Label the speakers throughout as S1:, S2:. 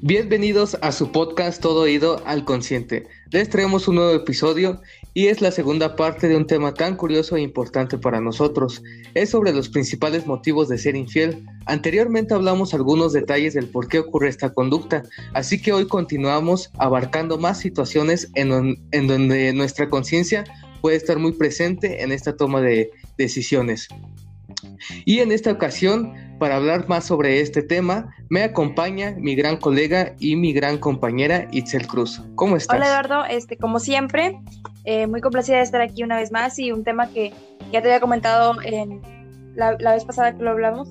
S1: Bienvenidos a su podcast Todo Oído al Consciente. Les traemos un nuevo episodio y es la segunda parte de un tema tan curioso e importante para nosotros. Es sobre los principales motivos de ser infiel. Anteriormente hablamos algunos detalles del por qué ocurre esta conducta, así que hoy continuamos abarcando más situaciones en, en donde nuestra conciencia puede estar muy presente en esta toma de decisiones. Y en esta ocasión, para hablar más sobre este tema, me acompaña mi gran colega y mi gran compañera Itzel Cruz. ¿Cómo estás?
S2: Hola Eduardo, este, como siempre, eh, muy complacida de estar aquí una vez más y un tema que ya te había comentado en la, vez pasada que lo hablamos,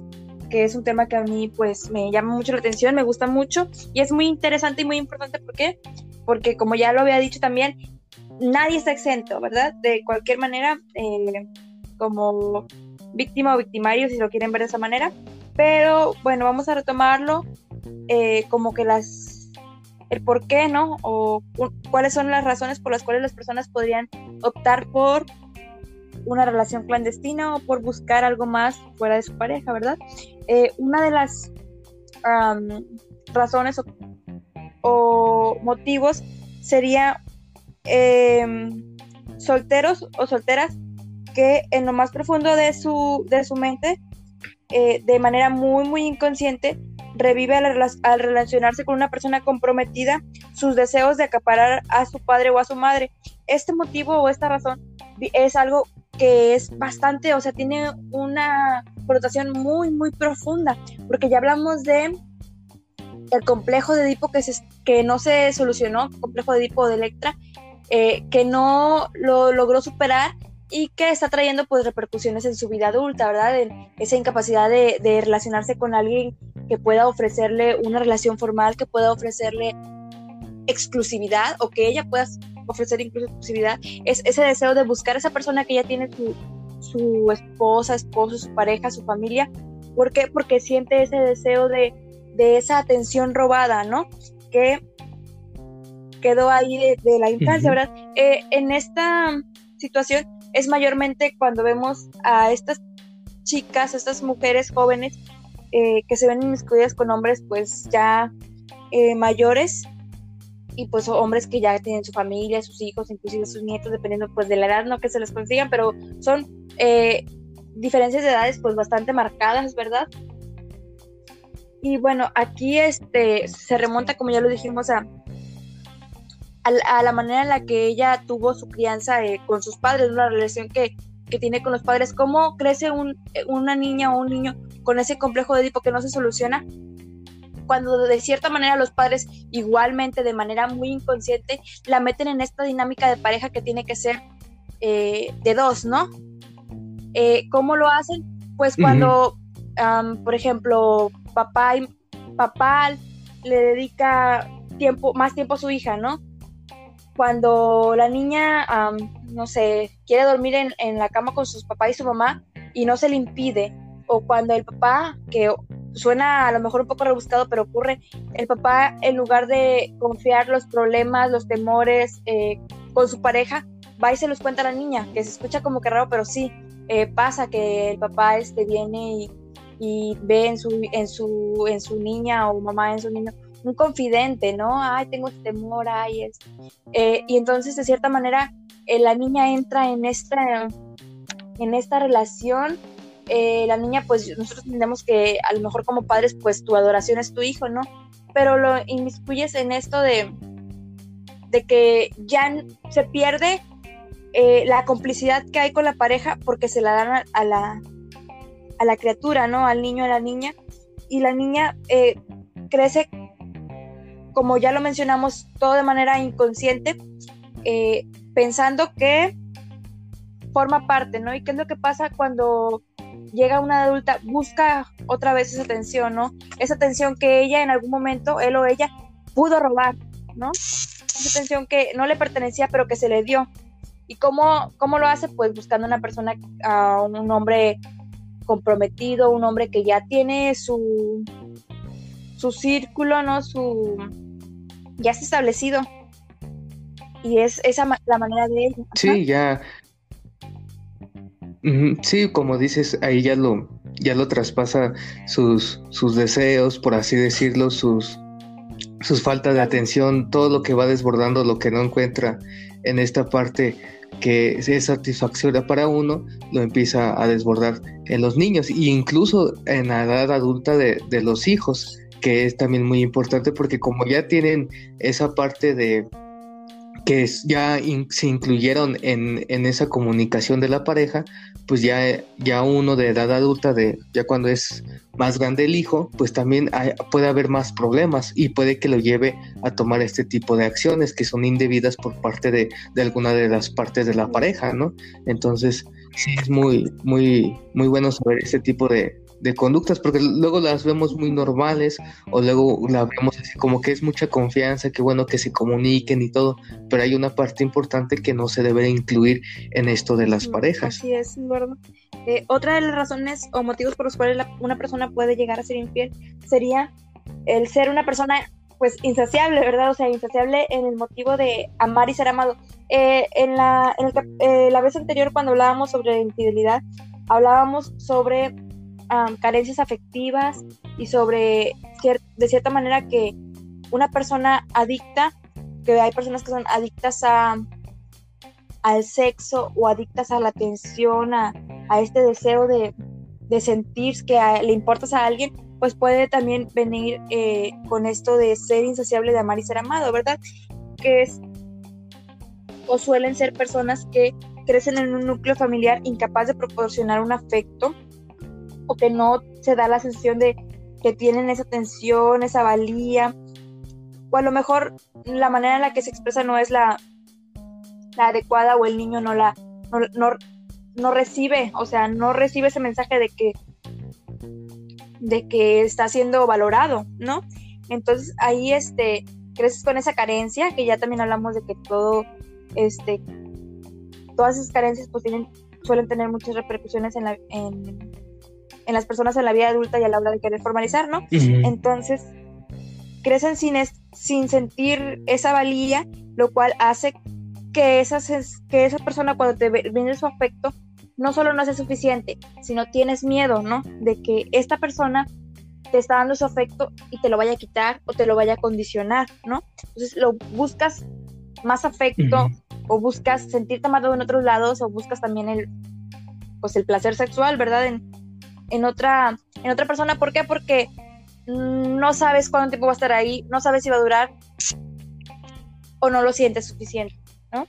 S2: que es un tema que a mí pues me llama mucho la atención, me gusta mucho y es muy interesante y muy importante. ¿Por qué? Porque como ya lo había dicho también, nadie está exento, ¿verdad? De cualquier manera, eh, como víctima o victimario, si lo quieren ver de esa manera. Pero bueno, vamos a retomarlo eh, como que las el por qué, ¿no? O cuáles son las razones por las cuales las personas podrían optar por una relación clandestina o por buscar algo más fuera de su pareja, ¿verdad? Eh, una de las razones o, motivos sería em, solteros o solteras que en lo más profundo de su, de su mente, eh, de manera muy, muy inconsciente, revive al, relacionarse con una persona comprometida sus deseos de acaparar a su padre o a su madre. Este motivo o esta razón es algo que es bastante, o sea, tiene una connotación muy, muy profunda, porque ya hablamos de el complejo de Edipo que, se, que no se solucionó, complejo de Edipo de Electra, eh, que no lo logró superar y que está trayendo pues repercusiones en su vida adulta, ¿verdad? En esa incapacidad de, relacionarse con alguien que pueda ofrecerle una relación formal, que pueda ofrecerle exclusividad o que ella pueda ofrecer incluso exclusividad, es ese deseo de buscar a esa persona que ya tiene su, su esposa, esposo, su pareja, su familia. ¿Por qué? Porque siente ese deseo de, de esa atención robada, ¿no? Que quedó ahí de, la infancia, ¿verdad? Eh, en esta situación es mayormente cuando vemos a estas chicas, a estas mujeres jóvenes eh, que se ven inmiscuidas con hombres pues ya eh, mayores y pues hombres que ya tienen su familia, sus hijos, inclusive sus nietos, dependiendo pues de la edad, no que se les consigan, pero son eh, diferencias de edades pues bastante marcadas, ¿verdad? Y bueno, aquí este se remonta, como ya lo dijimos, a, a, la manera en la que ella tuvo su crianza eh, con sus padres, una relación que, tiene con los padres, cómo crece una niña o un niño con ese complejo de Edipo que no se soluciona, cuando de cierta manera los padres igualmente de manera muy inconsciente la meten en esta dinámica de pareja que tiene que ser eh, de dos, ¿no? Eh, ¿Cómo lo hacen? Pues cuando, por ejemplo, papá, y, papá le dedica tiempo, más tiempo a su hija, ¿no? Cuando la niña, no sé, quiere dormir en, la cama con sus papás y su mamá y no se le impide, o cuando el papá, que suena a lo mejor un poco rebuscado, pero ocurre, el papá en lugar de confiar los problemas, los temores eh, con su pareja, va y se los cuenta a la niña, que se escucha como que raro, pero sí, eh, pasa que el papá este, viene y, y ve en su, en, su, en su niña o mamá en su niño un confidente, ¿no? Ay, tengo este temor, ay, es. Eh, y entonces, de cierta manera, eh, la niña entra en esta, en esta relación. Eh, la niña, pues nosotros entendemos que a lo mejor como padres, pues tu adoración es tu hijo, ¿no? Pero lo inmiscuyes en esto de, de que ya se pierde la complicidad que hay con la pareja porque se la dan a, la, a la criatura, ¿no? Al niño, a la niña. Y la niña crece como ya lo mencionamos, todo de manera inconsciente, eh, pensando que forma parte, ¿no? ¿Y qué es lo que pasa cuando llega una adulta, busca otra vez esa atención, ¿no? Esa atención que ella en algún momento, él o ella, pudo robar, ¿no? Esa atención que no le pertenecía, pero que se le dio. ¿Y cómo, cómo lo hace? Pues buscando una persona, a un hombre comprometido, un hombre que ya tiene su, su círculo, ¿no? Su, ya está establecido. Y es esa la manera de ello.
S1: Sí, ya. Sí, como dices, ahí ya lo, ya lo traspasa sus, sus deseos, por así decirlo, sus, sus faltas de atención, todo lo que va desbordando, lo que no encuentra en esta parte que es satisfactoria para uno, lo empieza a desbordar en los niños e incluso en la edad adulta de, de los hijos, que es también muy importante porque como ya tienen esa parte de que ya se incluyeron en, esa comunicación de la pareja, pues ya, ya uno de edad adulta, de ya cuando es más grande el hijo, pues también puede haber más problemas y puede que lo lleve a tomar este tipo de acciones que son indebidas por parte de, de alguna de las partes de la pareja, ¿no? Entonces, sí es muy, muy, muy bueno saber este tipo de, de conductas, porque luego las vemos muy normales o luego la vemos así como que es mucha confianza, que bueno que se comuniquen y todo, pero hay una parte importante que no se debe incluir en esto de las parejas.
S2: Así es, verdad. Eh, otra de las razones o motivos por los cuales una persona puede llegar a ser infiel sería el ser una persona pues insaciable, ¿verdad? O sea, insaciable en el motivo de amar y ser amado. Eh, en la, en eh, la vez anterior cuando hablábamos sobre infidelidad, hablábamos sobre carencias afectivas y sobre, de cierta manera, que una persona adicta, que hay personas que son adictas a, al sexo o adictas a la atención, a, este deseo de, sentir que le importas a alguien, pues puede también venir eh, con esto de ser insaciable, de amar y ser amado, ¿verdad? Que es, o suelen ser personas que crecen en un núcleo familiar incapaz de proporcionar un afecto o que no se da la sensación de que tienen esa atención, esa valía, o a lo mejor la manera en la que se expresa no es la, la adecuada o el niño no la no, no, recibe, o sea, no recibe ese mensaje de que de que está siendo valorado, ¿no? Entonces ahí este creces con esa carencia, que ya también hablamos de que todo este todas esas carencias pues tienen suelen tener muchas repercusiones en la en, en las personas en la vida adulta y a la hora de querer formalizar, ¿no? Entonces, crecen sin, sin sentir esa valía, lo cual hace que, esas, que esa persona cuando te viene su afecto, no solo no hace suficiente, sino tienes miedo, ¿no? De que esta persona te está dando su afecto y te lo vaya a quitar o te lo vaya a condicionar, ¿no? Entonces lo buscas más afecto o buscas sentirte amado en otros lados o buscas también el pues el placer sexual, ¿verdad? En, en otra, en otra persona. ¿Por qué? Porque no sabes cuánto tiempo va a estar ahí, no sabes si va a durar o no lo sientes suficiente, ¿no?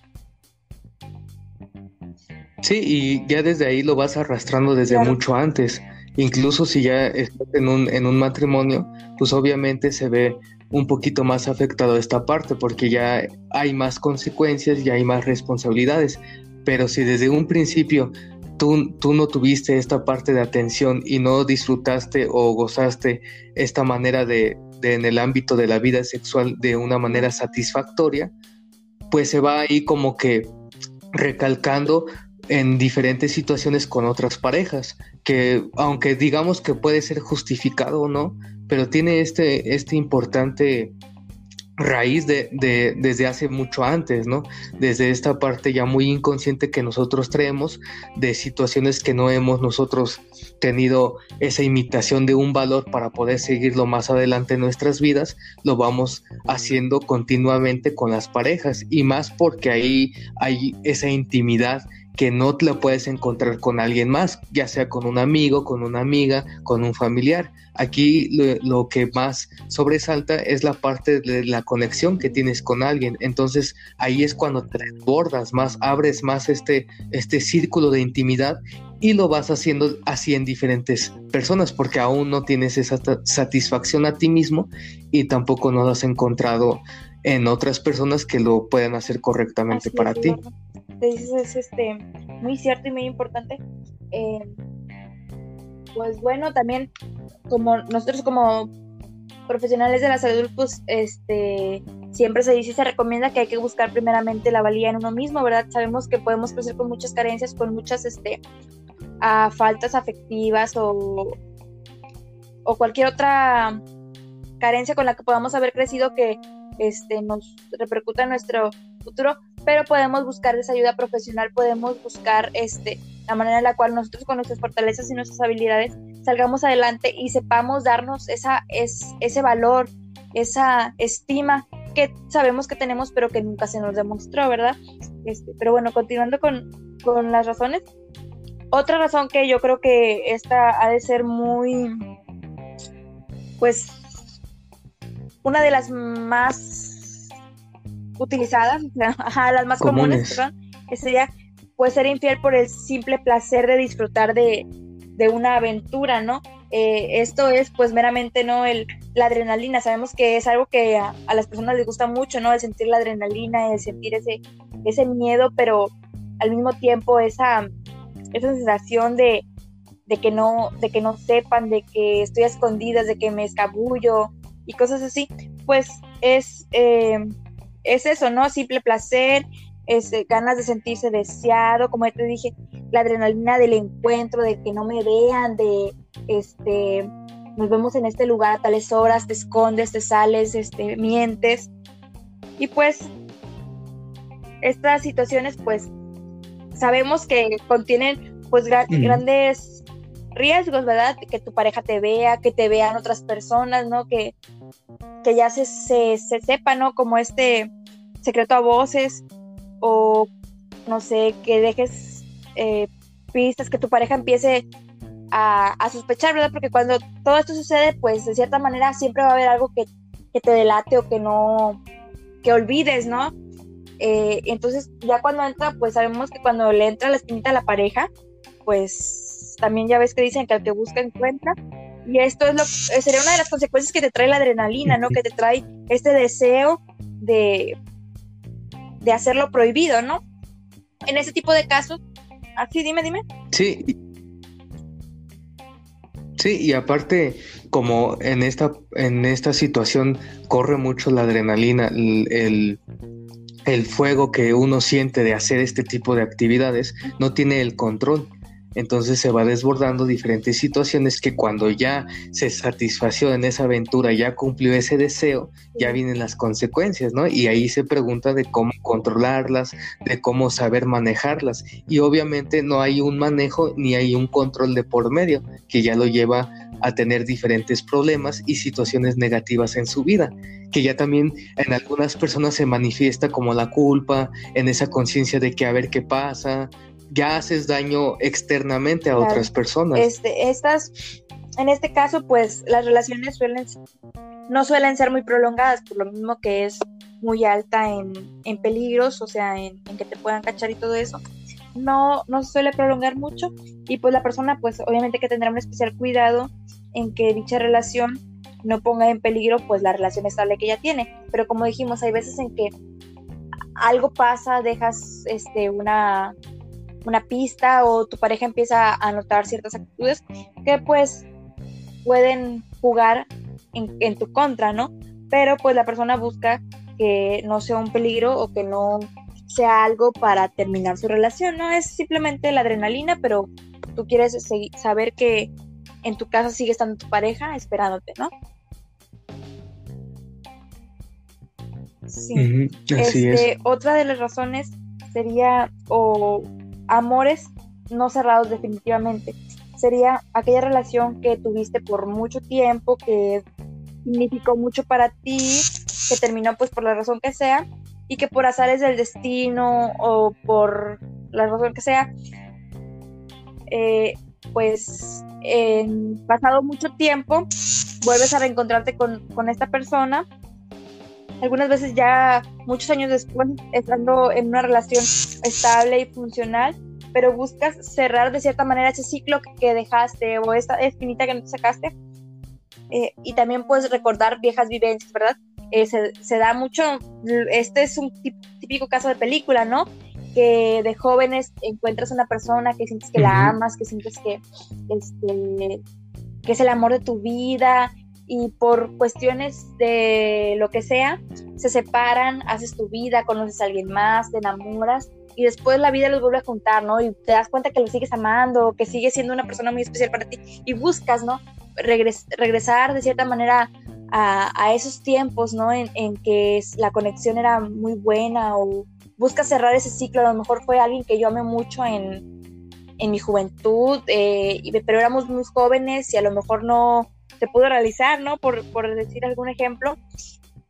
S1: Sí, y ya desde ahí lo vas arrastrando desde mucho antes. Incluso si ya estás en un, en un matrimonio, pues obviamente se ve un poquito más afectado esta parte porque ya hay más consecuencias, ya hay más responsabilidades. Pero si desde un principio tú, no tuviste esta parte de atención y no disfrutaste o gozaste esta manera de, en el ámbito de la vida sexual de una manera satisfactoria, pues se va ahí como que recalcando en diferentes situaciones con otras parejas, que aunque digamos que puede ser justificado o no, pero tiene este, este importante raíz de, de, desde hace mucho antes, ¿no? Desde esta parte ya muy inconsciente que nosotros traemos de situaciones que no hemos nosotros tenido esa imitación de un valor para poder seguirlo más adelante en nuestras vidas, lo vamos haciendo continuamente con las parejas y más porque ahí hay esa intimidad que no te la puedes encontrar con alguien más, ya sea con un amigo, con una amiga, con un familiar. Aquí lo, que más sobresalta es la parte de la conexión que tienes con alguien. Entonces ahí es cuando te desbordas más, abres más este, este círculo de intimidad y lo vas haciendo así en diferentes personas porque aún no tienes esa satisfacción a ti mismo y tampoco no lo has encontrado en otras personas que lo puedan hacer correctamente para ti
S2: es este, muy cierto y muy importante. Eh, pues bueno, también como nosotros como profesionales de la salud, pues este siempre se dice y se recomienda que hay que buscar primeramente la valía en uno mismo, ¿verdad? Sabemos que podemos crecer con muchas carencias, con muchas este a faltas afectivas o, o cualquier otra carencia con la que podamos haber crecido que este nos repercuta en nuestro futuro, pero podemos buscar esa ayuda profesional, podemos buscar este, la manera en la cual nosotros con nuestras fortalezas y nuestras habilidades salgamos adelante y sepamos darnos esa, es, ese valor, esa estima que sabemos que tenemos, pero que nunca se nos demostró, ¿verdad? Este, pero bueno, continuando con, con las razones. Otra razón que yo creo que esta ha de ser muy, pues, una de las más utilizadas, ajá, las más comunes, perdón, sería puede ser infiel por el simple placer de disfrutar de, de una aventura, ¿no? Eh, esto es pues meramente no el la adrenalina. Sabemos que es algo que a, las personas les gusta mucho no el sentir la adrenalina el sentir ese ese miedo pero al mismo tiempo esa esa sensación de, de que no de que no sepan de que estoy a escondidas de que me escabullo y cosas así pues es eh, es eso no simple placer es, eh, ganas de sentirse deseado como ya te dije la adrenalina del encuentro, de que no me vean, de este nos vemos en este lugar a tales horas, te escondes, te sales, este, mientes. Y pues estas situaciones pues sabemos que contienen pues grandes riesgos, ¿verdad? Que tu pareja te vea, que te vean otras personas, ¿no? Que, que ya se, se, se sepa, ¿no? Como este secreto a voces o no sé, que dejes eh, pistas, que tu pareja empiece a, sospechar, ¿verdad? Porque cuando todo esto sucede, pues de cierta manera siempre va a haber algo que, te delate o que no, que olvides, ¿no? Eh, entonces ya cuando entra, pues sabemos que cuando le entra la espinita a la pareja, pues también ya ves que dicen que al que busca encuentra. Y esto es lo eh, sería una de las consecuencias que te trae la adrenalina, ¿no? Que te trae este deseo de, de hacerlo prohibido, ¿no? En ese tipo de casos, Ah, sí, dime, dime.
S1: Sí. Sí, y aparte, como en esta, en esta situación corre mucho la adrenalina, el, el fuego que uno siente de hacer este tipo de actividades, no tiene el control entonces se va desbordando diferentes situaciones que cuando ya se satisfació en esa aventura, ya cumplió ese deseo, ya vienen las consecuencias, ¿no? Y ahí se pregunta de cómo controlarlas, de cómo saber manejarlas. Y obviamente no hay un manejo ni hay un control de por medio, que ya lo lleva a tener diferentes problemas y situaciones negativas en su vida, que ya también en algunas personas se manifiesta como la culpa, en esa conciencia de que a ver qué pasa, ya haces daño externamente a otras personas.
S2: Este, estas, en este caso, pues las relaciones suelen, no suelen ser muy prolongadas, por lo mismo que es muy alta en, en peligros, o sea, en, que te puedan cachar y todo eso. No, no se suele prolongar mucho y pues la persona pues obviamente que tendrá un especial cuidado en que dicha relación no ponga en peligro pues la relación estable que ya tiene. Pero como dijimos, hay veces en que algo pasa, dejas este, una, una pista o tu pareja empieza a notar ciertas actitudes que pues pueden jugar en, tu contra, ¿no? Pero pues la persona busca que no sea un peligro o que no sea algo para terminar su relación, ¿no? Es simplemente la adrenalina, pero tú quieres saber que en tu casa sigue estando tu pareja esperándote, ¿no? Sí. este, Otra de las razones sería o amores no cerrados definitivamente. Sería aquella relación que tuviste por mucho tiempo, que significó mucho para ti, que terminó pues por la razón que sea, y que por azares del destino o por la razón que sea, eh, pues pasado mucho tiempo vuelves a reencontrarte con, con esta persona algunas veces ya muchos años después, estando en una relación estable y funcional, pero buscas cerrar de cierta manera ese ciclo que dejaste o esa espinita que no te sacaste. Eh, y también puedes recordar viejas vivencias, ¿verdad? Eh, se, da mucho, este es un típico caso de película, ¿no? Que de jóvenes encuentras una persona que sientes que la amas, que sientes que, este, que es el amor de tu vida y por cuestiones de lo que sea, se separan, haces tu vida, conoces a alguien más, te enamoras y después la vida los vuelve a juntar, ¿no? Y te das cuenta que lo sigues amando, que sigue siendo una persona muy especial para ti y buscas, ¿no? regresar de cierta manera a, esos tiempos, ¿no? En, que la conexión era muy buena o buscas cerrar ese ciclo, a lo mejor fue alguien que yo amé mucho en, mi juventud, eh, pero éramos muy jóvenes y a lo mejor no, se pudo realizar, ¿no? Por, por decir algún ejemplo.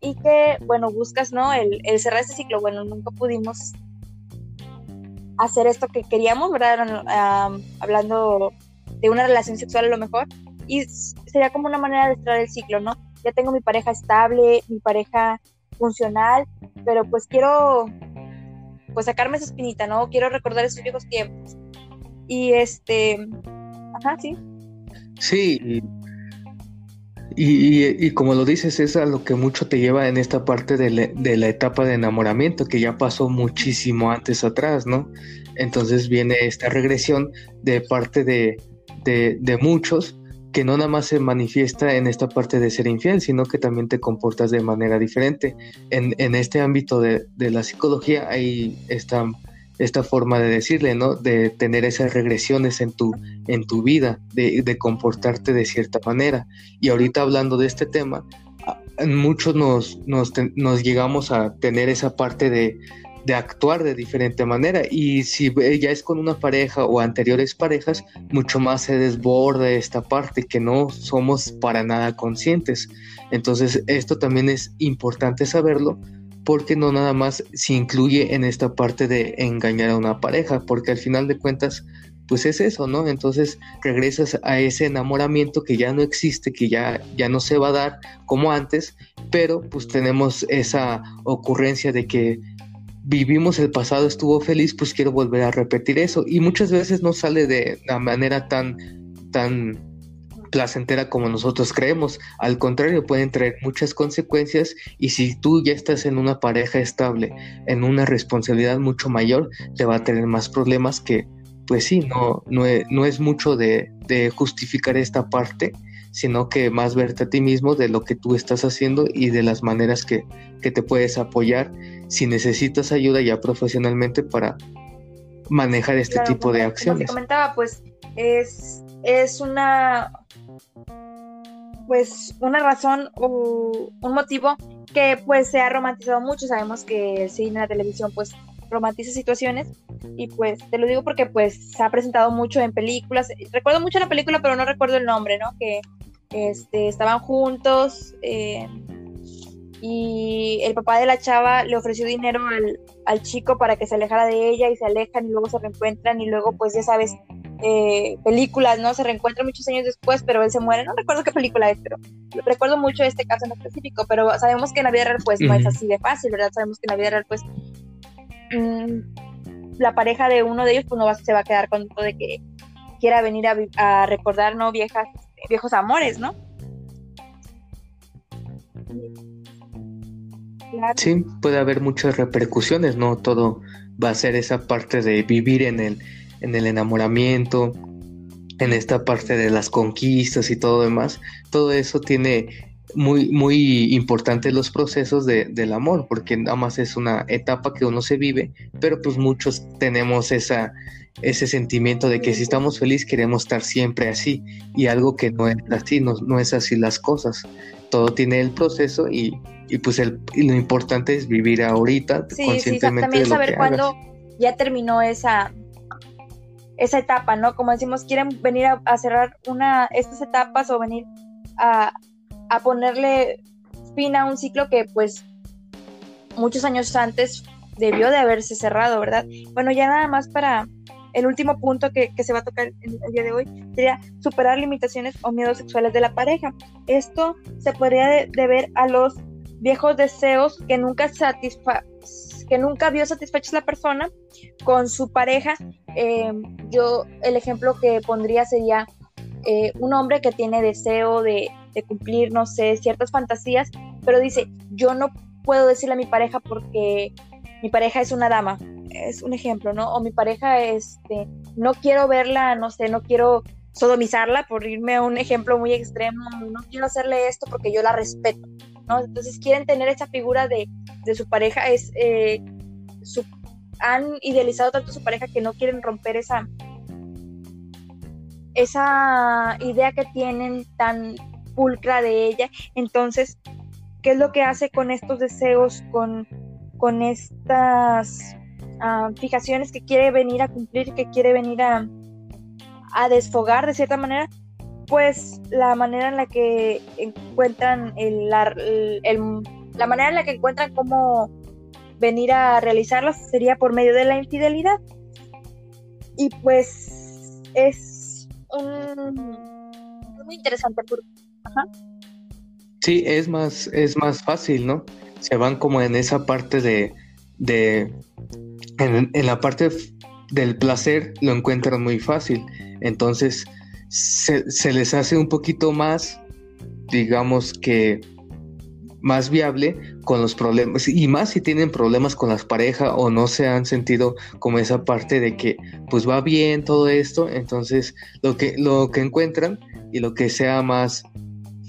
S2: Y que, bueno, buscas, ¿no? El, el cerrar ese ciclo. Bueno, nunca pudimos hacer esto que queríamos, ¿verdad? hablando de una relación sexual a lo mejor. Y sería como una manera de cerrar el ciclo, ¿no? Ya tengo mi pareja estable, mi pareja funcional, pero pues quiero pues sacarme esa espinita, ¿no? Quiero recordar esos viejos tiempos. Y este, ajá, sí.
S1: Sí, y, y, como lo dices, es a lo que mucho te lleva en esta parte de, la etapa de enamoramiento, que ya pasó muchísimo antes atrás, ¿no? Entonces viene esta regresión de parte de, de, muchos que no nada más se manifiesta en esta parte de ser infiel, sino que también te comportas de manera diferente. En, en este ámbito de, de, la psicología hay esta esta forma de decirle, ¿no? De tener esas regresiones en tu, en tu vida, de, comportarte de cierta manera. Y ahorita hablando de este tema, muchos nos, nos, nos llegamos a tener esa parte de, de, actuar de diferente manera. Y si ya es con una pareja o anteriores parejas, mucho más se desborda esta parte que no somos para nada conscientes. Entonces, esto también es importante saberlo porque no nada más se incluye en esta parte de engañar a una pareja, porque al final de cuentas, pues es eso, ¿no? Entonces regresas a ese enamoramiento que ya no existe, que ya, ya no se va a dar como antes, pero pues tenemos esa ocurrencia de que vivimos el pasado, estuvo feliz, pues quiero volver a repetir eso. Y muchas veces no sale de la manera tan, tan placentera como nosotros creemos. Al contrario, pueden traer muchas consecuencias y si tú ya estás en una pareja estable, en una responsabilidad mucho mayor, te va a tener más problemas que, pues sí, no, no, es, no es mucho de, de justificar esta parte, sino que más verte a ti mismo de lo que tú estás haciendo y de las maneras que, que te puedes apoyar si necesitas ayuda ya profesionalmente para manejar este tipo de acciones.
S2: Como comentaba, pues es, es una pues una razón o un motivo que pues se ha romantizado mucho. Sabemos que el cine, la televisión pues romantiza situaciones y pues te lo digo porque pues se ha presentado mucho en películas. Recuerdo mucho la película pero no recuerdo el nombre, ¿no? Que este, estaban juntos eh, y el papá de la chava le ofreció dinero al, al chico para que se alejara de ella y se alejan y luego se reencuentran y luego pues ya sabes eh, películas, ¿no? Se reencuentra muchos años después, pero él se muere. No recuerdo qué película es, pero recuerdo mucho este caso en específico, pero sabemos que en la vida real pues no es así de fácil, ¿verdad? Sabemos que en la vida real pues mm, la pareja de uno de ellos pues no va, se va a quedar con todo de que quiera venir a, recordar, ¿no? Viejas, viejos amores, ¿no?
S1: Sí, puede haber muchas repercusiones, ¿no? Todo va a ser esa parte de vivir en el en el enamoramiento, en esta parte de las conquistas y todo demás, todo eso tiene muy, muy importante los procesos de, del amor, porque nada más es una etapa que uno se vive, pero pues muchos tenemos esa, ese sentimiento de que si estamos felices queremos estar siempre así, y algo que no es así, no, no es así las cosas. Todo tiene el proceso y, y pues el, lo importante es vivir ahorita conscientemente.
S2: también saber cuándo ya terminó esa, esa etapa, ¿no? Como decimos, quieren venir a, cerrar una, estas etapas o venir a, a, ponerle fin a un ciclo que pues muchos años antes debió de haberse cerrado, ¿verdad? Bueno, ya nada más para el último punto que, se va a tocar el, el, día de hoy sería superar limitaciones o miedos sexuales de la pareja. Esto se podría deber a los viejos deseos que nunca satisfa que nunca vio satisfechos la persona con su pareja. Eh, yo el ejemplo que pondría sería eh, un hombre que tiene deseo de, cumplir, no sé, ciertas fantasías, pero dice, yo no puedo decirle a mi pareja porque mi pareja es una dama, es un ejemplo, ¿no? O mi pareja, este, no quiero verla, no sé, no quiero sodomizarla, por irme a un ejemplo muy extremo, no quiero hacerle esto porque yo la respeto, Entonces quieren tener esa figura de, de su pareja es eh, han idealizado tanto a su pareja que no quieren romper esa esa idea que tienen tan pulcra de ella. Entonces qué es lo que hace con estos deseos con con estas ah, fijaciones que quiere venir a cumplir que quiere venir a, a desfogar de cierta manera pues la manera en la que encuentran el, la, manera en la que encuentran cómo venir a realizarlas sería por medio de la infidelidad. Y pues es muy interesante.
S1: Sí, es más, es más fácil, ¿no? Se van como en esa parte de, de en la parte del placer lo encuentran muy fácil. Entonces se, les hace un poquito más, digamos que más viable con los problemas y más si tienen problemas con las parejas o no se han sentido como esa parte de que pues va bien todo esto entonces lo que lo que encuentran y lo que sea más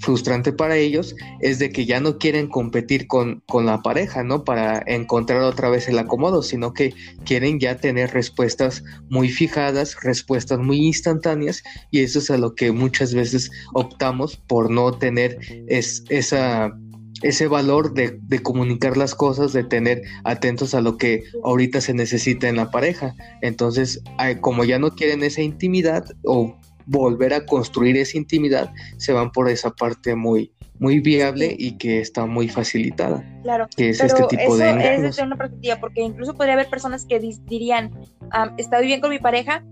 S1: frustrante para ellos es de que ya no quieren competir con, con, la pareja, ¿no? Para encontrar otra vez el acomodo, sino que quieren ya tener respuestas muy fijadas, respuestas muy instantáneas, y eso es a lo que muchas veces optamos por no tener es, ese valor de, de, comunicar las cosas, de tener atentos a lo que ahorita se necesita en la pareja. Entonces, como ya no quieren esa intimidad o volver a construir esa intimidad, se van por esa parte muy, muy viable y que está muy facilitada.
S2: Claro,
S1: que es este tipo
S2: eso
S1: de
S2: es desde una perspectiva, porque incluso podría haber personas que dirían, um, estoy bien con mi pareja,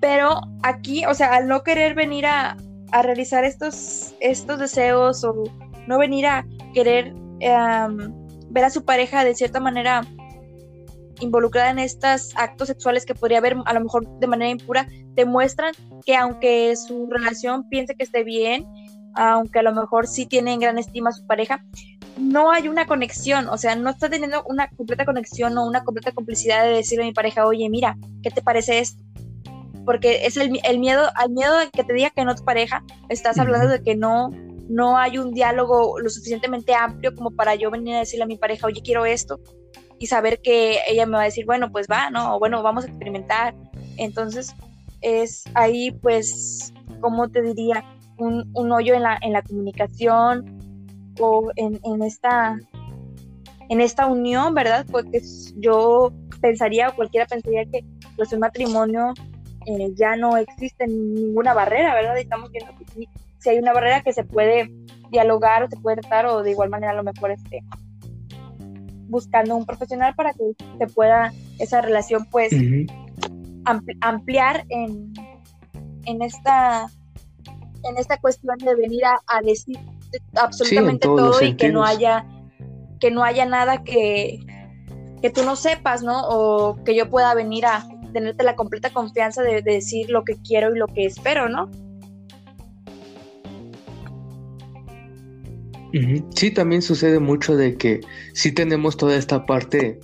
S2: pero aquí, o sea, al no querer venir a, a realizar estos, estos deseos o no venir a querer ver a su pareja de cierta manera involucrada en estos actos sexuales que podría haber a lo mejor de manera impura, demuestran que aunque su relación piense que esté bien, aunque a lo mejor sí tiene en gran estima a su pareja, no hay una conexión, o sea, no está teniendo una completa conexión o una completa complicidad de decirle a mi pareja, oye, mira, ¿qué te parece esto? Porque es el, el miedo, al miedo de que te diga que no tu pareja, estás hablando de que no, no hay un diálogo lo suficientemente amplio como para yo venir a decirle a mi pareja, oye, quiero esto, y saber que ella me va a decir, bueno, pues va, ¿no? O bueno, vamos a experimentar. Entonces, es ahí, pues, como te diría? Un, un, hoyo en la, en la comunicación o en, en, esta en esta unión, ¿verdad? Porque yo pensaría, o cualquiera pensaría que pues un matrimonio eh, ya no existe ninguna barrera, ¿verdad? Y estamos viendo que si hay una barrera que se puede dialogar o se puede tratar o de igual manera a lo mejor este buscando un profesional para que se pueda esa relación pues ampliar en, en esta en esta cuestión de venir a, decir absolutamente todo y que no haya que no haya nada que que tú no sepas, ¿no? O que yo pueda venir a tenerte la completa confianza de decir lo que quiero y lo que espero, ¿no?
S1: Sí, también sucede mucho de que sí tenemos toda esta parte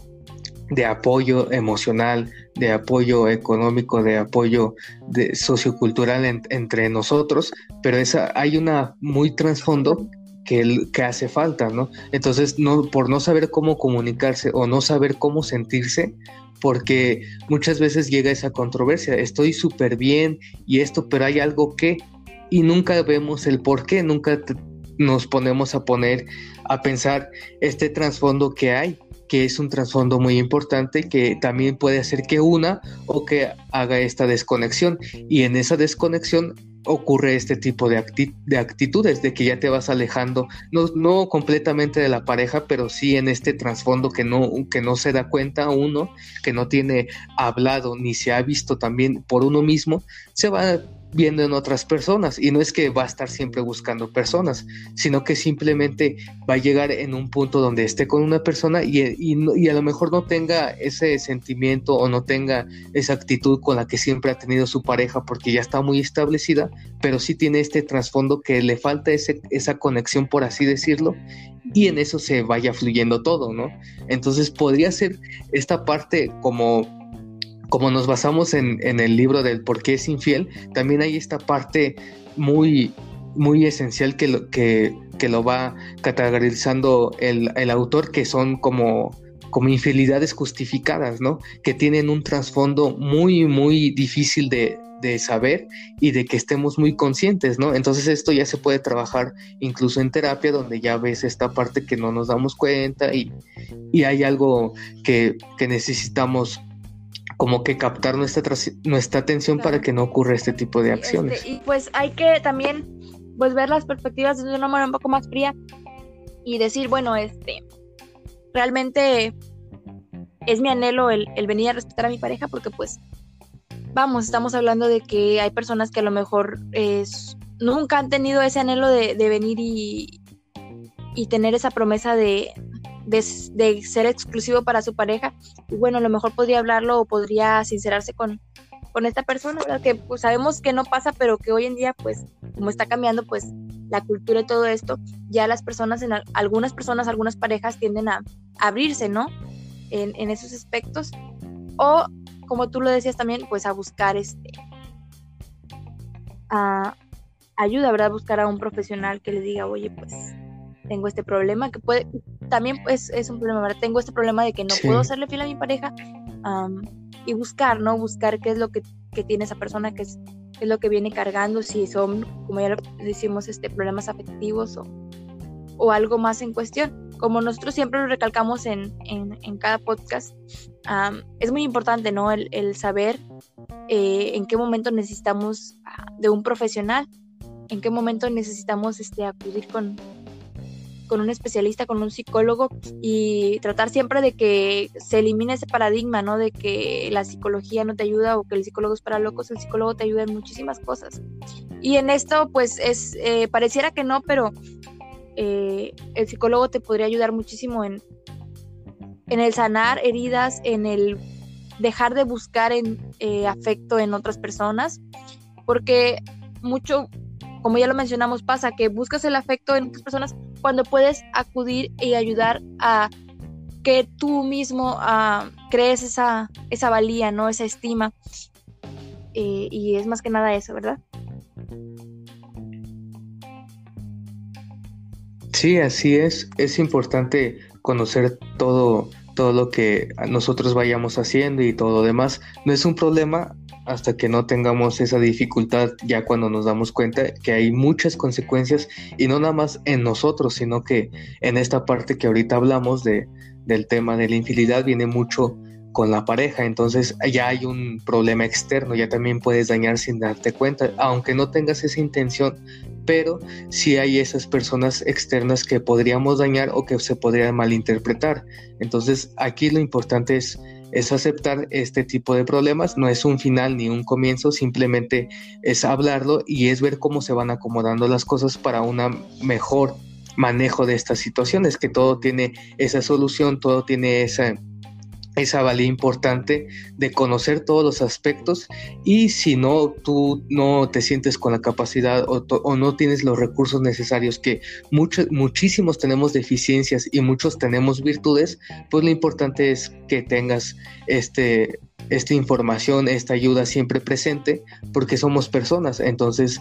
S1: de apoyo emocional, de apoyo económico, de apoyo de sociocultural entre nosotros, pero esa, hay una muy trasfondo que, que hace falta, ¿no? Entonces, no, por no saber cómo comunicarse o no saber cómo sentirse, porque muchas veces llega esa controversia, estoy súper bien y esto, pero hay algo que, y nunca vemos el por qué, nunca nos ponemos a poner a pensar este trasfondo que hay, que es un trasfondo muy importante que también puede hacer que una o que haga esta desconexión. Y en esa desconexión ocurre este tipo de, de actitudes, de que ya te vas alejando, no, no, completamente de la pareja, pero sí en este trasfondo que no, que no se da cuenta uno, que no tiene hablado ni se ha visto también por uno mismo, se va viendo en otras personas. Y no es que va a estar siempre buscando personas, sino que simplemente va a llegar en un punto donde esté con una persona y, y, a lo mejor no tenga ese sentimiento o no tenga esa actitud con la que siempre ha tenido su pareja porque ya está muy establecida, pero sí tiene este trasfondo que le falta ese, esa conexión, por así decirlo, y en eso se vaya fluyendo todo, ¿no? Entonces podría ser esta parte como como nos basamos en, el libro del por qué es infiel, también hay esta parte muy, muy esencial que lo, que, lo va categorizando el, autor, que son como, como infidelidades justificadas, ¿no? Que tienen un trasfondo muy, muy difícil de, saber y de que estemos muy conscientes, ¿no? Entonces esto ya se puede trabajar incluso en terapia, donde ya ves esta parte que no nos damos cuenta y, y hay algo que, que necesitamos como que captar nuestra, nuestra atención para que no ocurra este tipo de este, acciones.
S2: y pues hay que también pues ver las perspectivas de una manera un poco más fría y decir, bueno, este, realmente es mi anhelo el, venir a respetar a mi pareja porque pues, vamos, estamos hablando de que hay personas que a lo mejor es, nunca han tenido ese anhelo de, venir y, y tener esa promesa de, de, ser exclusivo para su pareja. Y bueno, a lo mejor podría hablarlo o podría sincerarse con, con esta persona, ¿verdad? Que pues sabemos que no pasa, pero que hoy en día, pues, como está cambiando, pues, la cultura y todo esto, ya las personas, algunas personas, algunas parejas tienden a, abrirse, ¿no? En, en, esos aspectos. O, como tú lo decías también, pues a buscar este a, ayuda, ¿verdad? Buscar a un profesional que le diga, oye, pues tengo este problema, que puede, también pues es un problema, ¿verdad? Tengo este problema de que no puedo hacerle fiel a mi pareja y buscar, ¿no? Buscar qué es lo que, que tiene esa persona, qué es, qué es, lo que viene cargando, si son, como ya lo decimos, este, problemas afectivos o, o algo más en cuestión. Como nosotros siempre lo recalcamos en, en, en cada podcast, es muy importante, ¿no? El, el saber eh, en qué momento necesitamos ah, de un profesional, en qué momento necesitamos este, acudir con, con un especialista, con un psicólogo y tratar siempre de que se elimine ese paradigma, ¿no? De que la psicología no te ayuda o que el psicólogo es para locos, el psicólogo te ayuda en muchísimas cosas. Y en esto, pues, es, eh, pareciera que no, pero eh, el psicólogo te podría ayudar muchísimo en, en el sanar heridas, en el dejar de buscar en, eh, afecto en otras personas, porque mucho, como ya lo mencionamos, pasa que buscas el afecto en otras personas cuando puedes acudir y ayudar a que tú mismo uh, crees esa, esa valía, ¿no? Esa estima. Y es más que nada eso, ¿verdad?
S1: Sí, así es. Es importante conocer todo, todo lo que nosotros vayamos haciendo y todo lo demás. No es un problema hasta que no tengamos esa dificultad ya cuando nos damos cuenta que hay muchas consecuencias y no nada más en nosotros, sino que en esta parte que ahorita hablamos de, del tema de la infidelidad viene mucho con la pareja, entonces ya hay un problema externo, ya también puedes dañar sin darte cuenta, aunque no tengas esa intención, pero sí hay esas personas externas que podríamos dañar o que se podrían malinterpretar. Entonces aquí lo importante es es aceptar este tipo de problemas, no es un final ni un comienzo, simplemente es hablarlo y es ver cómo se van acomodando las cosas para un mejor manejo de estas situaciones, que todo tiene esa solución, todo tiene esa esa valía importante de conocer todos los aspectos y si no tú no te sientes con la capacidad o, no tienes los recursos necesarios que muchos muchísimos tenemos deficiencias y muchos tenemos virtudes pues lo importante es que tengas este esta información esta ayuda siempre presente porque somos personas. Entonces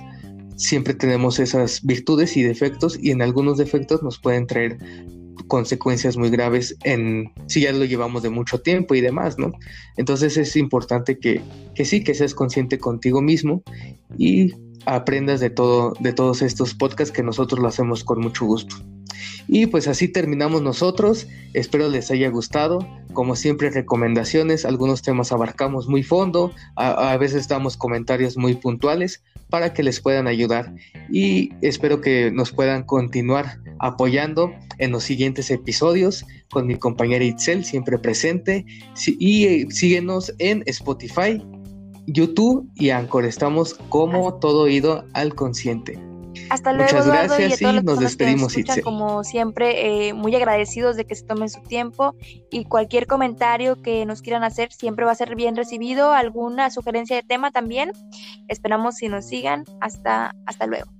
S1: siempre tenemos esas virtudes y defectos y en algunos defectos nos pueden traer consecuencias muy graves en si ya lo llevamos de mucho tiempo y demás, ¿no? Entonces es importante que, que sí, que seas consciente contigo mismo y aprendas de todo, de todos estos podcasts que nosotros lo hacemos con mucho gusto. Y pues así terminamos nosotros. Espero les haya gustado. Como siempre, recomendaciones. Algunos temas abarcamos muy fondo. A, veces damos comentarios muy puntuales para que les puedan ayudar. Y espero que nos puedan continuar apoyando en los siguientes episodios con mi compañera Itzel, siempre presente. Y eh, síguenos en Spotify, YouTube y Anchor. Estamos como todo oído al consciente.
S2: Hasta luego. Muchas gracias y, nos despedimos. Itzel. Como siempre, eh, muy agradecidos de que se tomen su tiempo y cualquier comentario que nos quieran hacer siempre va a ser bien recibido. Alguna sugerencia de tema también. Esperamos si nos sigan. Hasta, hasta luego.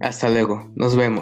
S1: Hasta luego, nos vemos.